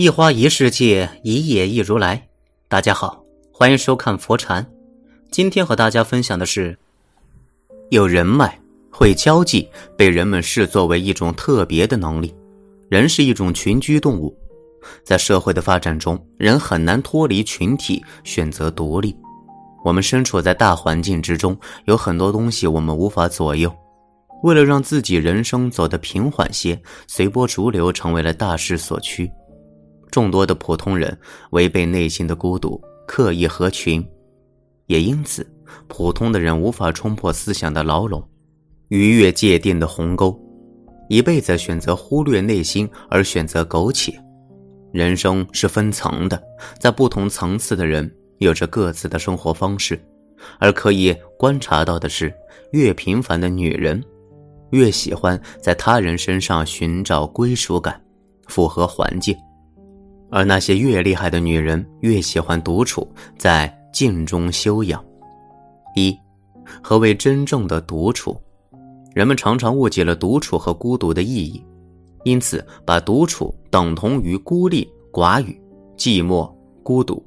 一花一世界，一叶一如来。大家好，欢迎收看佛禅。今天和大家分享的是，有人脉、会交际，被人们视作为一种特别的能力。人是一种群居动物，在社会的发展中，人很难脱离群体，选择独立。我们身处在大环境之中，有很多东西我们无法左右。为了让自己人生走得平缓些，随波逐流成为了大势所趋。众多的普通人违背内心的孤独，刻意合群，也因此，普通的人无法冲破思想的牢笼，逾越界定的鸿沟，一辈子选择忽略内心而选择苟且。人生是分层的，在不同层次的人有着各自的生活方式，而可以观察到的是，越平凡的女人，越喜欢在他人身上寻找归属感，符合环境。而那些越厉害的女人，越喜欢独处，在静中修养。一，何为真正的独处？人们常常误解了独处和孤独的意义，因此把独处等同于孤立、寡语、寂寞、孤独。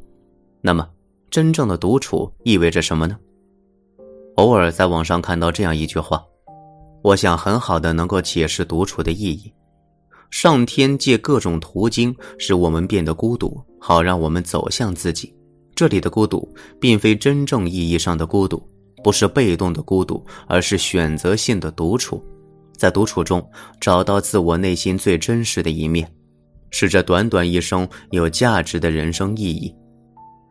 那么，真正的独处意味着什么呢？偶尔在网上看到这样一句话，我想很好的能够解释独处的意义。上天借各种途径使我们变得孤独，好让我们走向自己。这里的孤独，并非真正意义上的孤独，不是被动的孤独，而是选择性的独处。在独处中找到自我内心最真实的一面，是这短短一生有价值的人生意义。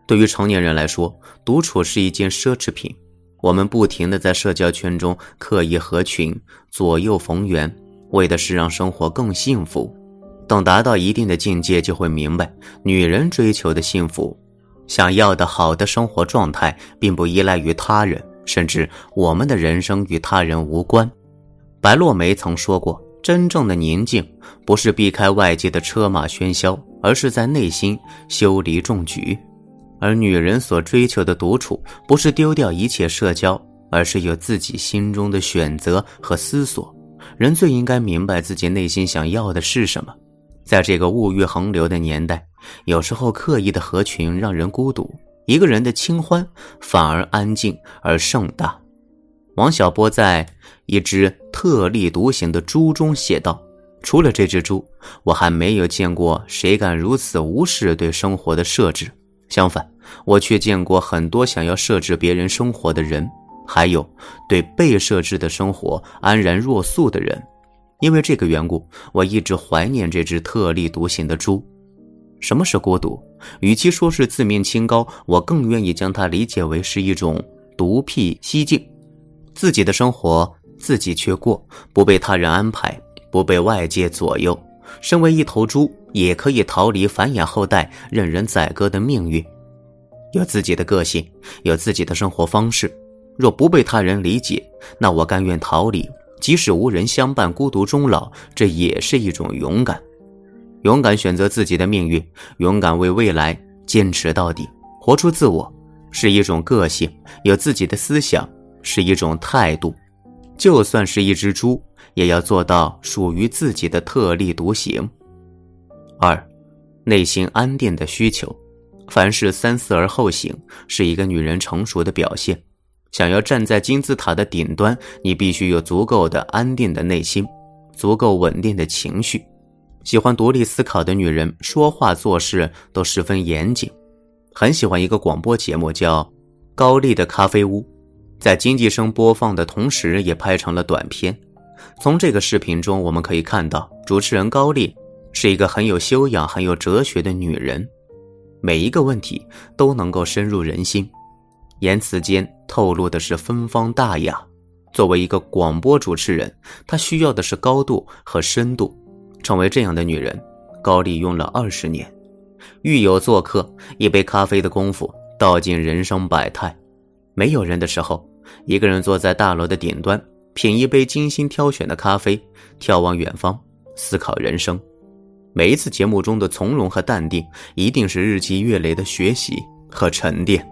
对于成年人来说，独处是一件奢侈品。我们不停的在社交圈中刻意合群，左右逢源。为的是让生活更幸福，等达到一定的境界，就会明白，女人追求的幸福，想要的好的生活状态，并不依赖于他人，甚至我们的人生与他人无关。白落梅曾说过：“真正的宁静，不是避开外界的车马喧嚣，而是在内心修篱种菊。”而女人所追求的独处，不是丢掉一切社交，而是有自己心中的选择和思索。人最应该明白自己内心想要的是什么。在这个物欲横流的年代，有时候刻意的合群让人孤独，一个人的清欢反而安静而盛大。王小波在一只特立独行的猪中写道：“除了这只猪，我还没有见过谁敢如此无视对生活的设置。相反，我却见过很多想要设置别人生活的人。”还有对被设置的生活安然若素的人，因为这个缘故，我一直怀念这只特立独行的猪。什么是孤独？与其说是自命清高，我更愿意将它理解为是一种独辟蹊径，自己的生活自己去过，不被他人安排，不被外界左右。身为一头猪，也可以逃离繁衍后代、任人宰割的命运，有自己的个性，有自己的生活方式。若不被他人理解，那我甘愿逃离，即使无人相伴，孤独终老，这也是一种勇敢。勇敢选择自己的命运，勇敢为未来坚持到底，活出自我，是一种个性；有自己的思想，是一种态度。就算是一只猪，也要做到属于自己的特立独行。二，内心安定的需求，凡事三思而后行，是一个女人成熟的表现。想要站在金字塔的顶端，你必须有足够的安定的内心，足够稳定的情绪。喜欢独立思考的女人，说话做事都十分严谨。很喜欢一个广播节目，叫《高丽的咖啡屋》，在经济声播放的同时，也拍成了短片。从这个视频中，我们可以看到，主持人高丽是一个很有修养、很有哲学的女人，每一个问题都能够深入人心。言辞间透露的是芬芳大雅。作为一个广播主持人，她需要的是高度和深度。成为这样的女人，高丽用了二十年。狱友做客，一杯咖啡的功夫，道尽人生百态。没有人的时候，一个人坐在大楼的顶端，品一杯精心挑选的咖啡，眺望远方，思考人生。每一次节目中的从容和淡定，一定是日积月累的学习和沉淀。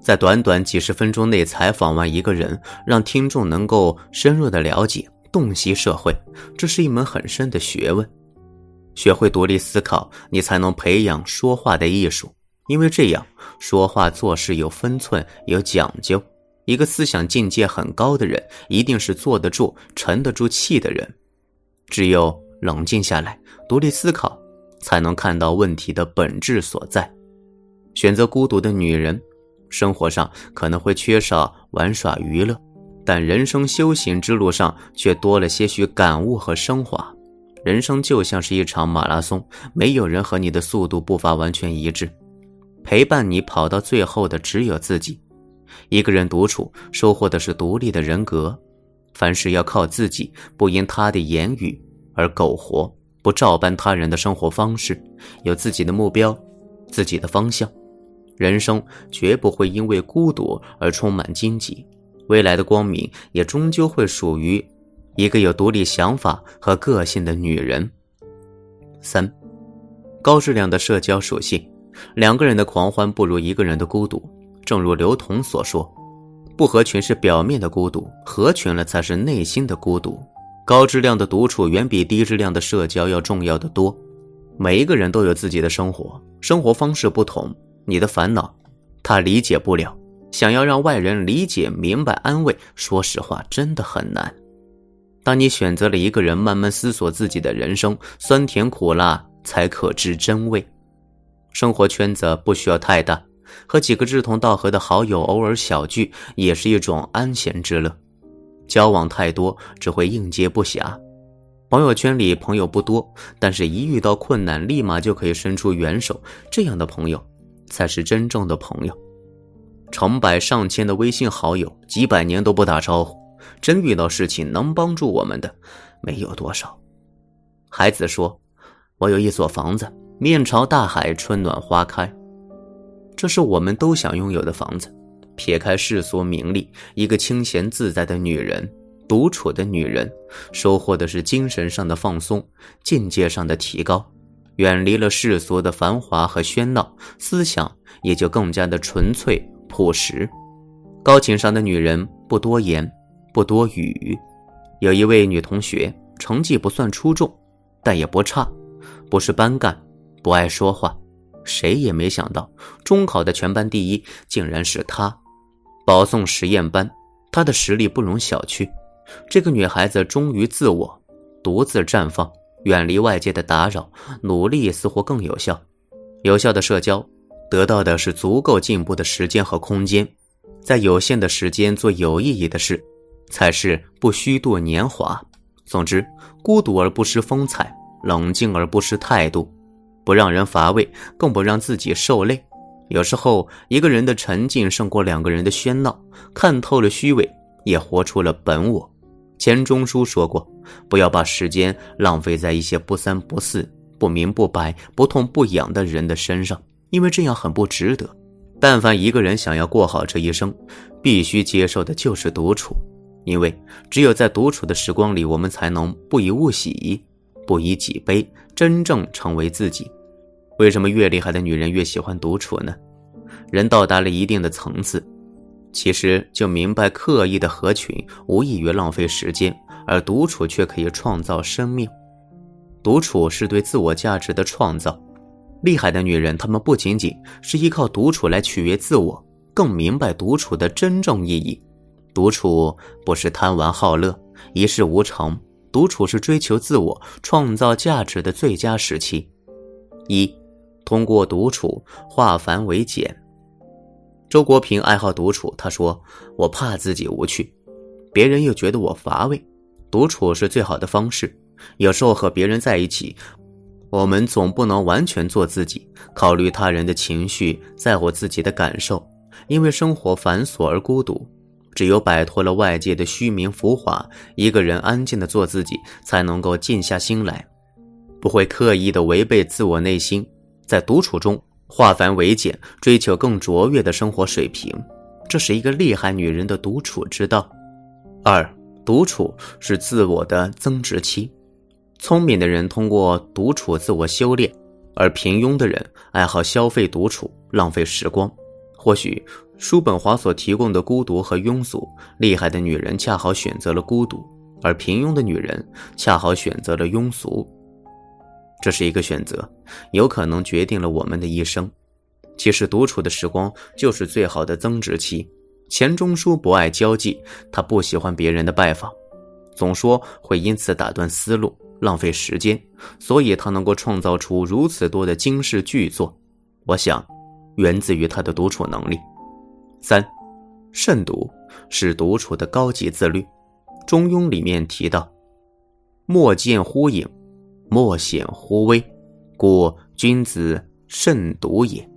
在短短几十分钟内采访完一个人，让听众能够深入的了解、洞悉社会，这是一门很深的学问。学会独立思考，你才能培养说话的艺术。因为这样说话做事有分寸、有讲究。一个思想境界很高的人，一定是坐得住、沉得住气的人。只有冷静下来，独立思考，才能看到问题的本质所在。选择孤独的女人，生活上可能会缺少玩耍娱乐，但人生修行之路上却多了些许感悟和升华。人生就像是一场马拉松，没有人和你的速度步伐完全一致。陪伴你跑到最后的只有自己。一个人独处，收获的是独立的人格。凡事要靠自己，不因他的言语而苟活，不照搬他人的生活方式，有自己的目标，自己的方向。人生绝不会因为孤独而充满荆棘，未来的光明也终究会属于一个有独立想法和个性的女人。三，高质量的社交属性。两个人的狂欢不如一个人的孤独。正如刘同所说：“不合群是表面的孤独，合群了才是内心的孤独。”高质量的独处远比低质量的社交要重要的多。每一个人都有自己的生活，生活方式不同，你的烦恼他理解不了。想要让外人理解、明白、安慰，说实话真的很难。当你选择了一个人，慢慢思索自己的人生，酸甜苦辣才可知真味。生活圈子不需要太大，和几个志同道合的好友偶尔小聚也是一种安闲之乐。交往太多只会应接不暇。朋友圈里朋友不多，但是一遇到困难立马就可以伸出援手，这样的朋友才是真正的朋友。成百上千的微信好友，几百年都不打招呼，真遇到事情能帮助我们的没有多少。孩子说：“我有一所房子。”面朝大海，春暖花开，这是我们都想拥有的房子。撇开世俗名利，一个清闲自在的女人，独处的女人，收获的是精神上的放松，境界上的提高，远离了世俗的繁华和喧闹，思想也就更加的纯粹朴实。高情商的女人不多言，不多语。有一位女同学，成绩不算出众，但也不差，不是班干。不爱说话，谁也没想到中考的全班第一竟然是她。保送实验班，她的实力不容小觑。这个女孩子忠于自我，独自绽放，远离外界的打扰，努力似乎更有效。有效的社交，得到的是足够进步的时间和空间。在有限的时间做有意义的事，才是不虚度年华。总之，孤独而不失风采，冷静而不失态度。不让人乏味，更不让自己受累。有时候，一个人的沉静胜过两个人的喧闹。看透了虚伪，也活出了本我。钱钟书说过：“不要把时间浪费在一些不三不四、不明不白、不痛不痒的人的身上，因为这样很不值得。”但凡一个人想要过好这一生，必须接受的就是独处，因为只有在独处的时光里，我们才能不以物喜。不以己悲，真正成为自己。为什么越厉害的女人越喜欢独处呢？人到达了一定的层次，其实就明白，刻意的合群无异于浪费时间，而独处却可以创造生命。独处是对自我价值的创造。厉害的女人，她们不仅仅是依靠独处来取悦自我，更明白独处的真正意义。独处不是贪玩好乐，一事无成。独处是追求自我、创造价值的最佳时期。一，通过独处化繁为简。周国平爱好独处，他说：“我怕自己无趣，别人又觉得我乏味，独处是最好的方式。有时候和别人在一起，我们总不能完全做自己，考虑他人的情绪，在乎自己的感受，因为生活繁琐而孤独。”只有摆脱了外界的虚名浮华，一个人安静的做自己，才能够静下心来，不会刻意的违背自我内心，在独处中化繁为简，追求更卓越的生活水平。这是一个厉害女人的独处之道。二，独处是自我的增值期。聪明的人通过独处自我修炼，而平庸的人爱好消费独处，浪费时光。或许。叔本华所提供的孤独和庸俗，厉害的女人恰好选择了孤独，而平庸的女人恰好选择了庸俗。这是一个选择，有可能决定了我们的一生。其实，独处的时光就是最好的增值期。钱钟书不爱交际，他不喜欢别人的拜访，总说会因此打断思路、浪费时间，所以他能够创造出如此多的惊世巨作。我想，源自于他的独处能力。三，慎独是独处的高级自律。中庸里面提到：“莫见乎隐，莫显乎微，故君子慎独也。”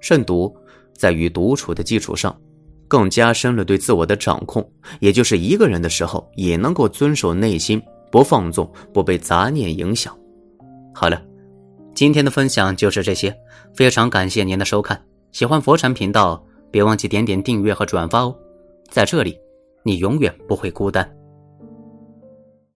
慎独在于独处的基础上。更加深了对自我的掌控，也就是一个人的时候也能够遵守内心，不放纵，不被杂念影响。好了，今天的分享就是这些，非常感谢您的收看。喜欢佛禅频道，别忘记点点订阅和转发哦。在这里，你永远不会孤单。